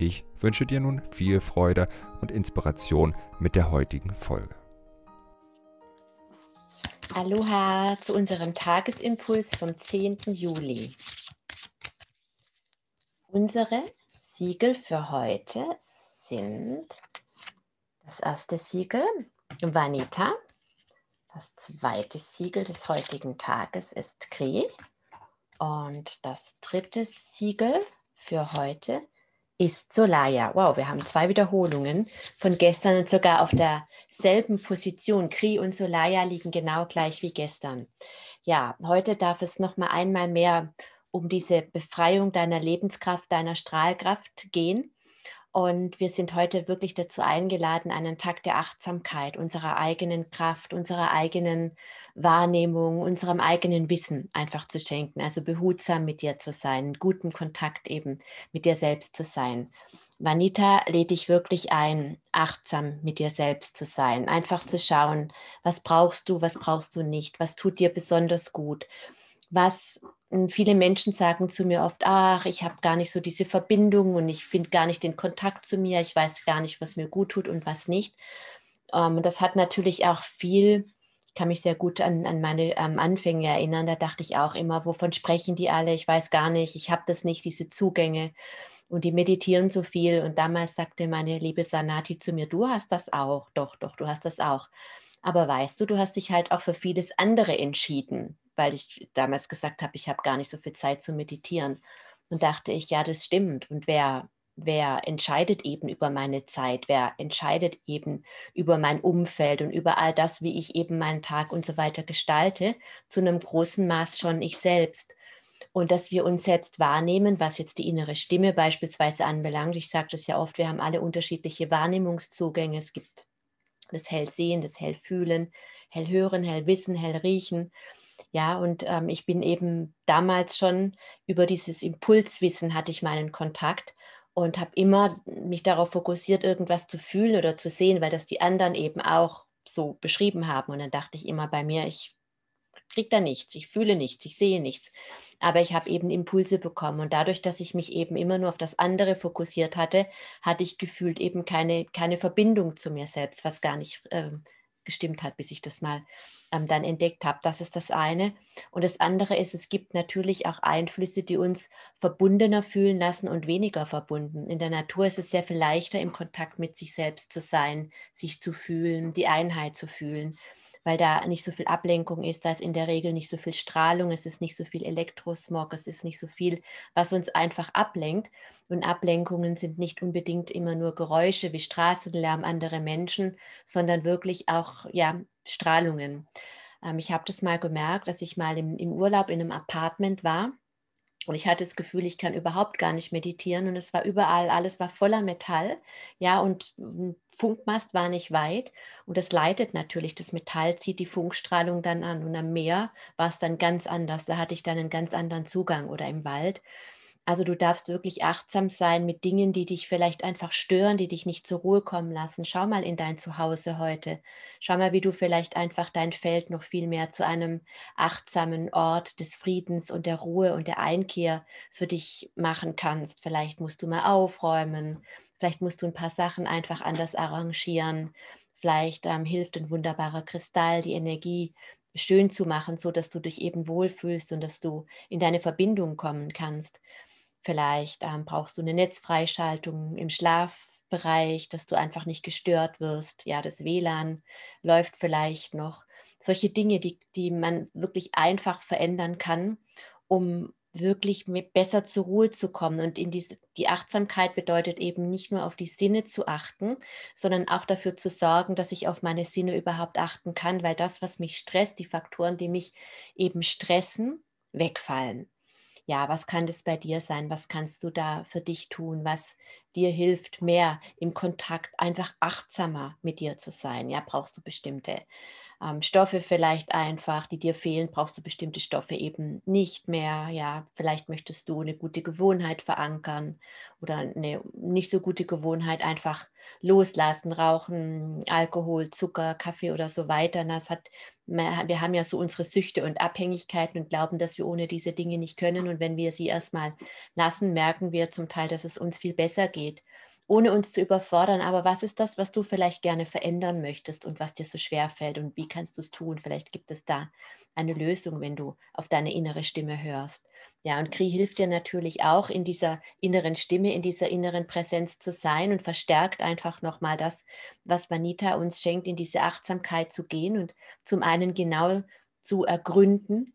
Ich wünsche dir nun viel Freude und Inspiration mit der heutigen Folge. Aloha zu unserem Tagesimpuls vom 10. Juli. Unsere Siegel für heute sind das erste Siegel Vanita, das zweite Siegel des heutigen Tages ist Kri und das dritte Siegel für heute ist Solaya. Wow, wir haben zwei Wiederholungen von gestern und sogar auf derselben Position. Kri und Solaya liegen genau gleich wie gestern. Ja, heute darf es noch mal einmal mehr um diese Befreiung deiner Lebenskraft, deiner Strahlkraft gehen. Und wir sind heute wirklich dazu eingeladen, einen Tag der Achtsamkeit, unserer eigenen Kraft, unserer eigenen Wahrnehmung, unserem eigenen Wissen einfach zu schenken. Also behutsam mit dir zu sein, in gutem Kontakt eben mit dir selbst zu sein. Vanita lädt dich wirklich ein, achtsam mit dir selbst zu sein. Einfach zu schauen, was brauchst du, was brauchst du nicht, was tut dir besonders gut, was viele Menschen sagen zu mir oft, ach, ich habe gar nicht so diese Verbindung und ich finde gar nicht den Kontakt zu mir, ich weiß gar nicht, was mir gut tut und was nicht. Ähm, das hat natürlich auch viel, ich kann mich sehr gut an, an meine ähm, Anfänge erinnern, da dachte ich auch immer, wovon sprechen die alle? Ich weiß gar nicht, ich habe das nicht, diese Zugänge. Und die meditieren so viel. Und damals sagte meine liebe Sanati zu mir, du hast das auch. Doch, doch, du hast das auch. Aber weißt du, du hast dich halt auch für vieles andere entschieden weil ich damals gesagt habe, ich habe gar nicht so viel Zeit zu meditieren. Und dachte ich, ja, das stimmt. Und wer, wer entscheidet eben über meine Zeit? Wer entscheidet eben über mein Umfeld und über all das, wie ich eben meinen Tag und so weiter gestalte? Zu einem großen Maß schon ich selbst. Und dass wir uns selbst wahrnehmen, was jetzt die innere Stimme beispielsweise anbelangt. Ich sage das ja oft, wir haben alle unterschiedliche Wahrnehmungszugänge. Es gibt das Hellsehen, das Hellfühlen, Hellhören, Hellwissen, Hellriechen. Ja, und ähm, ich bin eben damals schon über dieses Impulswissen hatte ich meinen Kontakt und habe immer mich darauf fokussiert, irgendwas zu fühlen oder zu sehen, weil das die anderen eben auch so beschrieben haben. Und dann dachte ich immer bei mir, ich kriege da nichts, ich fühle nichts, ich sehe nichts. Aber ich habe eben Impulse bekommen. Und dadurch, dass ich mich eben immer nur auf das andere fokussiert hatte, hatte ich gefühlt eben keine, keine Verbindung zu mir selbst, was gar nicht äh, gestimmt hat, bis ich das mal ähm, dann entdeckt habe. Das ist das eine. Und das andere ist, es gibt natürlich auch Einflüsse, die uns verbundener fühlen lassen und weniger verbunden. In der Natur ist es sehr viel leichter, im Kontakt mit sich selbst zu sein, sich zu fühlen, die Einheit zu fühlen weil da nicht so viel Ablenkung ist, da ist in der Regel nicht so viel Strahlung, es ist nicht so viel Elektrosmog, es ist nicht so viel, was uns einfach ablenkt. Und Ablenkungen sind nicht unbedingt immer nur Geräusche wie Straßenlärm, andere Menschen, sondern wirklich auch ja, Strahlungen. Ähm, ich habe das mal gemerkt, dass ich mal im, im Urlaub in einem Apartment war und ich hatte das Gefühl, ich kann überhaupt gar nicht meditieren und es war überall, alles war voller Metall, ja, und ein Funkmast war nicht weit und das leitet natürlich, das Metall zieht die Funkstrahlung dann an und am Meer war es dann ganz anders, da hatte ich dann einen ganz anderen Zugang oder im Wald. Also du darfst wirklich achtsam sein mit Dingen, die dich vielleicht einfach stören, die dich nicht zur Ruhe kommen lassen. Schau mal in dein Zuhause heute. Schau mal, wie du vielleicht einfach dein Feld noch viel mehr zu einem achtsamen Ort des Friedens und der Ruhe und der Einkehr für dich machen kannst. Vielleicht musst du mal aufräumen. Vielleicht musst du ein paar Sachen einfach anders arrangieren. Vielleicht ähm, hilft ein wunderbarer Kristall, die Energie schön zu machen, so dass du dich eben wohlfühlst und dass du in deine Verbindung kommen kannst. Vielleicht ähm, brauchst du eine Netzfreischaltung im Schlafbereich, dass du einfach nicht gestört wirst. Ja, das WLAN läuft vielleicht noch. Solche Dinge, die, die man wirklich einfach verändern kann, um wirklich besser zur Ruhe zu kommen. Und in diese, die Achtsamkeit bedeutet eben nicht nur auf die Sinne zu achten, sondern auch dafür zu sorgen, dass ich auf meine Sinne überhaupt achten kann, weil das, was mich stresst, die Faktoren, die mich eben stressen, wegfallen. Ja, was kann das bei dir sein? Was kannst du da für dich tun? Was dir hilft, mehr im Kontakt einfach achtsamer mit dir zu sein? Ja, brauchst du bestimmte ähm, Stoffe vielleicht einfach, die dir fehlen, brauchst du bestimmte Stoffe eben nicht mehr. Ja, vielleicht möchtest du eine gute Gewohnheit verankern oder eine nicht so gute Gewohnheit einfach loslassen, rauchen, Alkohol, Zucker, Kaffee oder so weiter. Das hat, wir haben ja so unsere Süchte und Abhängigkeiten und glauben, dass wir ohne diese Dinge nicht können. Und wenn wir sie erstmal lassen, merken wir zum Teil, dass es uns viel besser geht ohne uns zu überfordern. Aber was ist das, was du vielleicht gerne verändern möchtest und was dir so schwer fällt und wie kannst du es tun? Vielleicht gibt es da eine Lösung, wenn du auf deine innere Stimme hörst. Ja, und Kri hilft dir natürlich auch, in dieser inneren Stimme, in dieser inneren Präsenz zu sein und verstärkt einfach nochmal das, was Vanita uns schenkt, in diese Achtsamkeit zu gehen und zum einen genau zu ergründen,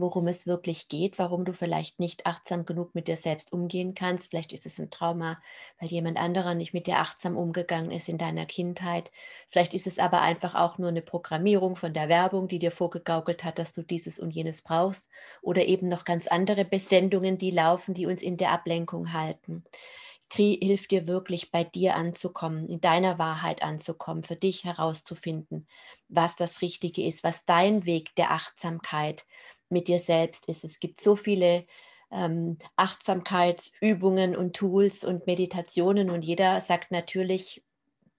worum es wirklich geht, warum du vielleicht nicht achtsam genug mit dir selbst umgehen kannst. Vielleicht ist es ein Trauma, weil jemand anderer nicht mit dir achtsam umgegangen ist in deiner Kindheit. Vielleicht ist es aber einfach auch nur eine Programmierung von der Werbung, die dir vorgegaukelt hat, dass du dieses und jenes brauchst. Oder eben noch ganz andere Besendungen, die laufen, die uns in der Ablenkung halten. Kri hilft dir wirklich bei dir anzukommen, in deiner Wahrheit anzukommen, für dich herauszufinden, was das Richtige ist, was dein Weg der Achtsamkeit mit dir selbst ist. Es gibt so viele ähm, Achtsamkeitsübungen und Tools und Meditationen und jeder sagt natürlich,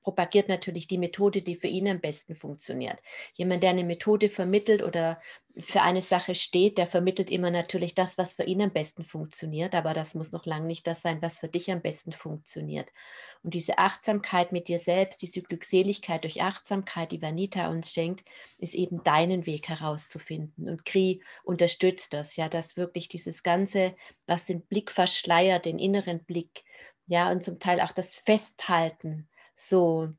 propagiert natürlich die Methode, die für ihn am besten funktioniert. Jemand, der eine Methode vermittelt oder für eine Sache steht, der vermittelt immer natürlich das, was für ihn am besten funktioniert, aber das muss noch lange nicht das sein, was für dich am besten funktioniert. Und diese Achtsamkeit mit dir selbst, diese Glückseligkeit durch Achtsamkeit, die Vanita uns schenkt, ist eben deinen Weg herauszufinden. Und Kri unterstützt das, ja, dass wirklich dieses Ganze, was den Blick verschleiert, den inneren Blick, ja, und zum Teil auch das Festhalten so,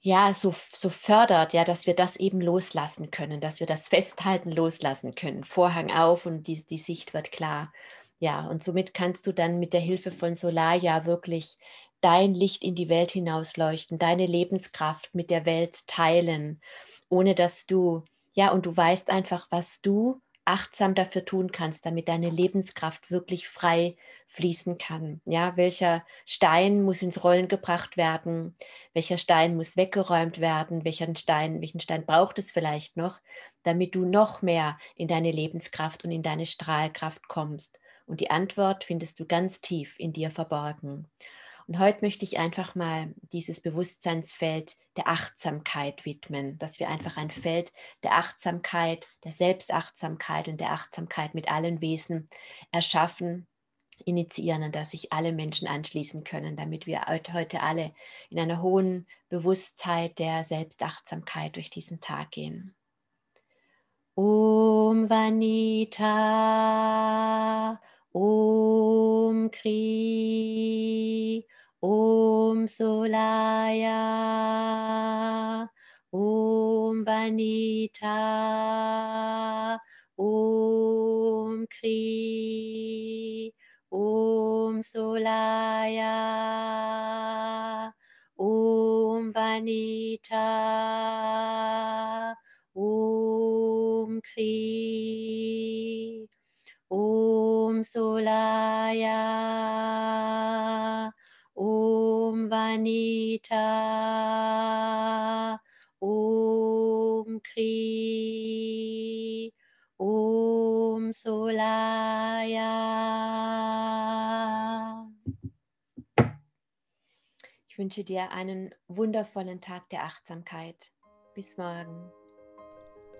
ja, so, so fördert, ja, dass wir das eben loslassen können, dass wir das Festhalten loslassen können. Vorhang auf und die, die Sicht wird klar. Ja, und somit kannst du dann mit der Hilfe von Solar wirklich dein Licht in die Welt hinausleuchten, deine Lebenskraft mit der Welt teilen, ohne dass du, ja, und du weißt einfach, was du achtsam dafür tun kannst, damit deine Lebenskraft wirklich frei fließen kann. Ja, welcher Stein muss ins Rollen gebracht werden? Welcher Stein muss weggeräumt werden? Welchen Stein, welchen Stein braucht es vielleicht noch, damit du noch mehr in deine Lebenskraft und in deine Strahlkraft kommst? Und die Antwort findest du ganz tief in dir verborgen. Und heute möchte ich einfach mal dieses Bewusstseinsfeld der Achtsamkeit widmen, dass wir einfach ein Feld der Achtsamkeit, der Selbstachtsamkeit und der Achtsamkeit mit allen Wesen erschaffen, initiieren und dass sich alle Menschen anschließen können, damit wir heute alle in einer hohen Bewusstheit der Selbstachtsamkeit durch diesen Tag gehen. Om Vanita, Om Kri, Om Solaya, Om Vanita, Om Kri, Om Solaya, Om Vanita, Om Kri, Solaya, Om Vanita, Om Kri, Om Solaya. Ich wünsche dir einen wundervollen Tag der Achtsamkeit. Bis morgen.